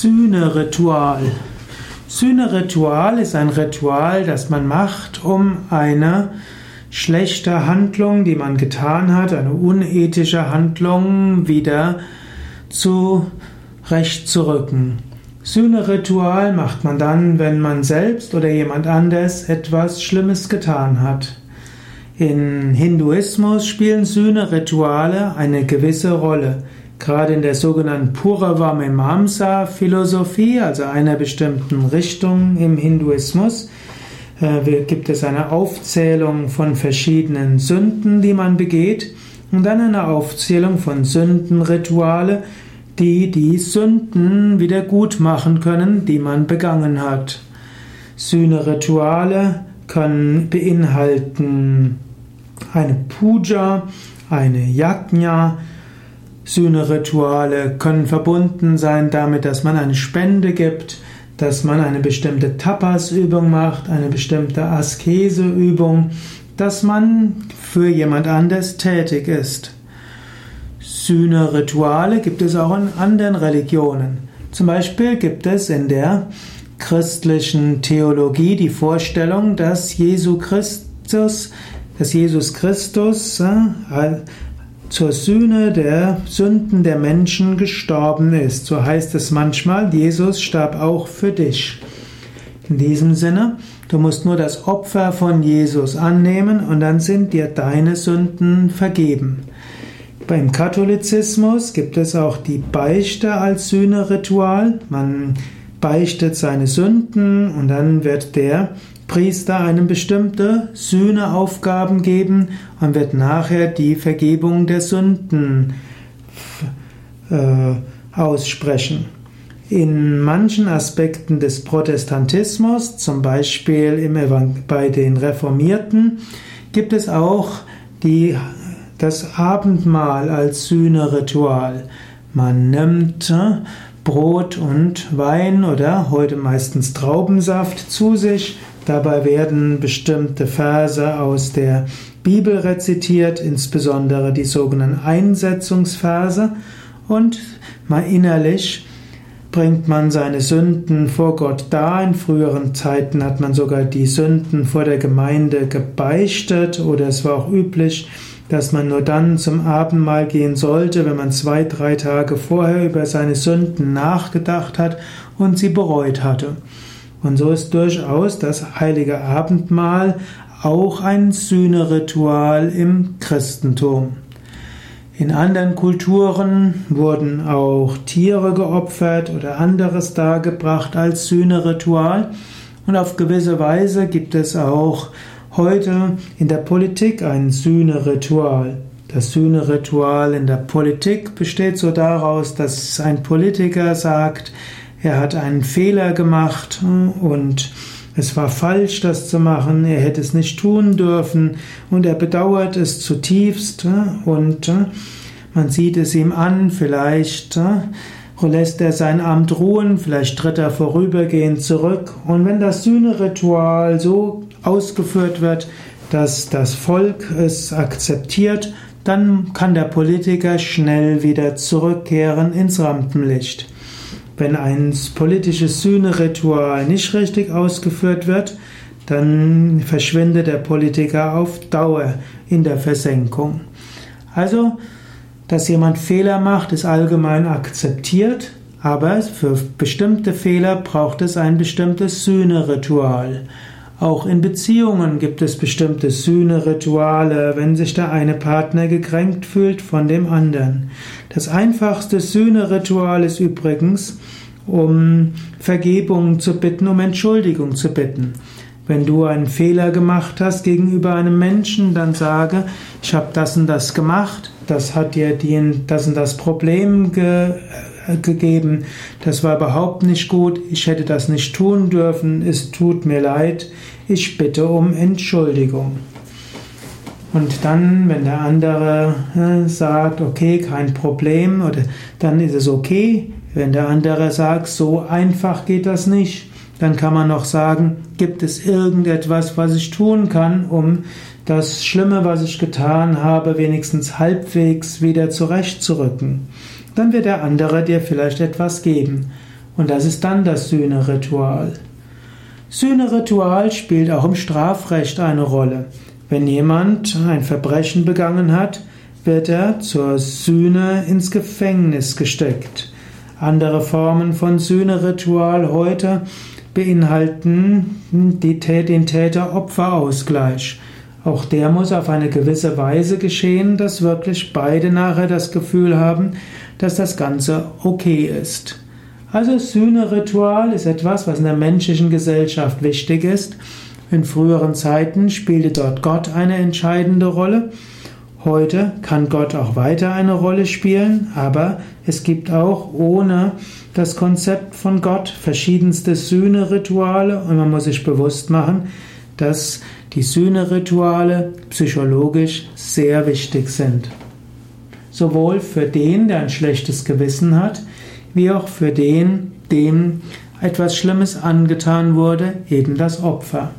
Sühneritual. Sühneritual ist ein Ritual, das man macht, um eine schlechte Handlung, die man getan hat, eine unethische Handlung wieder zurechtzurücken. Sühneritual macht man dann, wenn man selbst oder jemand anders etwas Schlimmes getan hat. In Hinduismus spielen Sühnerituale eine gewisse Rolle. Gerade in der sogenannten Purava Mimamsa Philosophie, also einer bestimmten Richtung im Hinduismus, äh, gibt es eine Aufzählung von verschiedenen Sünden, die man begeht, und dann eine Aufzählung von Sündenrituale, die die Sünden wieder gut machen können, die man begangen hat. Sühnerituale können beinhalten eine Puja, eine Yajna, Sühnerituale können verbunden sein damit, dass man eine Spende gibt, dass man eine bestimmte Tapas-Übung macht, eine bestimmte Askese-Übung, dass man für jemand anders tätig ist. Sühnerituale gibt es auch in anderen Religionen. Zum Beispiel gibt es in der christlichen Theologie die Vorstellung, dass Jesus Christus, dass Jesus Christus äh, zur Sühne der Sünden der Menschen gestorben ist. So heißt es manchmal, Jesus starb auch für dich. In diesem Sinne, du musst nur das Opfer von Jesus annehmen und dann sind dir deine Sünden vergeben. Beim Katholizismus gibt es auch die Beichte als Sühneritual. Man beichtet seine Sünden und dann wird der Priester einem bestimmte Sühneaufgaben geben und wird nachher die Vergebung der Sünden äh, aussprechen. In manchen Aspekten des Protestantismus, zum Beispiel im bei den Reformierten, gibt es auch die, das Abendmahl als Sühneritual. Man nimmt äh, Brot und Wein oder heute meistens Traubensaft zu sich Dabei werden bestimmte Verse aus der Bibel rezitiert, insbesondere die sogenannten Einsetzungsverse und mal innerlich bringt man seine Sünden vor Gott dar. In früheren Zeiten hat man sogar die Sünden vor der Gemeinde gebeichtet oder es war auch üblich, dass man nur dann zum Abendmahl gehen sollte, wenn man zwei, drei Tage vorher über seine Sünden nachgedacht hat und sie bereut hatte. Und so ist durchaus das heilige Abendmahl auch ein Sühneritual im Christentum. In anderen Kulturen wurden auch Tiere geopfert oder anderes dargebracht als Sühneritual. Und auf gewisse Weise gibt es auch heute in der Politik ein Sühneritual. Das Sühneritual in der Politik besteht so daraus, dass ein Politiker sagt, er hat einen Fehler gemacht und es war falsch, das zu machen, er hätte es nicht tun dürfen und er bedauert es zutiefst und man sieht es ihm an, vielleicht lässt er sein Amt ruhen, vielleicht tritt er vorübergehend zurück. Und wenn das Sühneritual so ausgeführt wird, dass das Volk es akzeptiert, dann kann der Politiker schnell wieder zurückkehren ins Rampenlicht. Wenn ein politisches Sühneritual nicht richtig ausgeführt wird, dann verschwindet der Politiker auf Dauer in der Versenkung. Also, dass jemand Fehler macht, ist allgemein akzeptiert, aber für bestimmte Fehler braucht es ein bestimmtes Sühneritual. Auch in Beziehungen gibt es bestimmte Sühnerituale, wenn sich der eine Partner gekränkt fühlt von dem anderen. Das einfachste Sühneritual ist übrigens, um Vergebung zu bitten, um Entschuldigung zu bitten. Wenn du einen Fehler gemacht hast gegenüber einem Menschen, dann sage, ich habe das und das gemacht, das hat dir das und das Problem ge gegeben. Das war überhaupt nicht gut. Ich hätte das nicht tun dürfen. Es tut mir leid. Ich bitte um Entschuldigung. Und dann, wenn der andere äh, sagt, okay, kein Problem, oder dann ist es okay. Wenn der andere sagt, so einfach geht das nicht, dann kann man noch sagen, gibt es irgendetwas, was ich tun kann, um das Schlimme, was ich getan habe, wenigstens halbwegs wieder zurechtzurücken dann wird der andere dir vielleicht etwas geben. Und das ist dann das Sühneritual. Sühneritual spielt auch im Strafrecht eine Rolle. Wenn jemand ein Verbrechen begangen hat, wird er zur Sühne ins Gefängnis gesteckt. Andere Formen von Sühneritual heute beinhalten den Täter-Opfer-Ausgleich. Auch der muss auf eine gewisse Weise geschehen, dass wirklich beide nachher das Gefühl haben, dass das Ganze okay ist. Also Sühneritual ist etwas, was in der menschlichen Gesellschaft wichtig ist. In früheren Zeiten spielte dort Gott eine entscheidende Rolle. Heute kann Gott auch weiter eine Rolle spielen, aber es gibt auch ohne das Konzept von Gott verschiedenste Sühnerituale und man muss sich bewusst machen, dass die Sühnerituale psychologisch sehr wichtig sind. Sowohl für den, der ein schlechtes Gewissen hat, wie auch für den, dem etwas Schlimmes angetan wurde, eben das Opfer.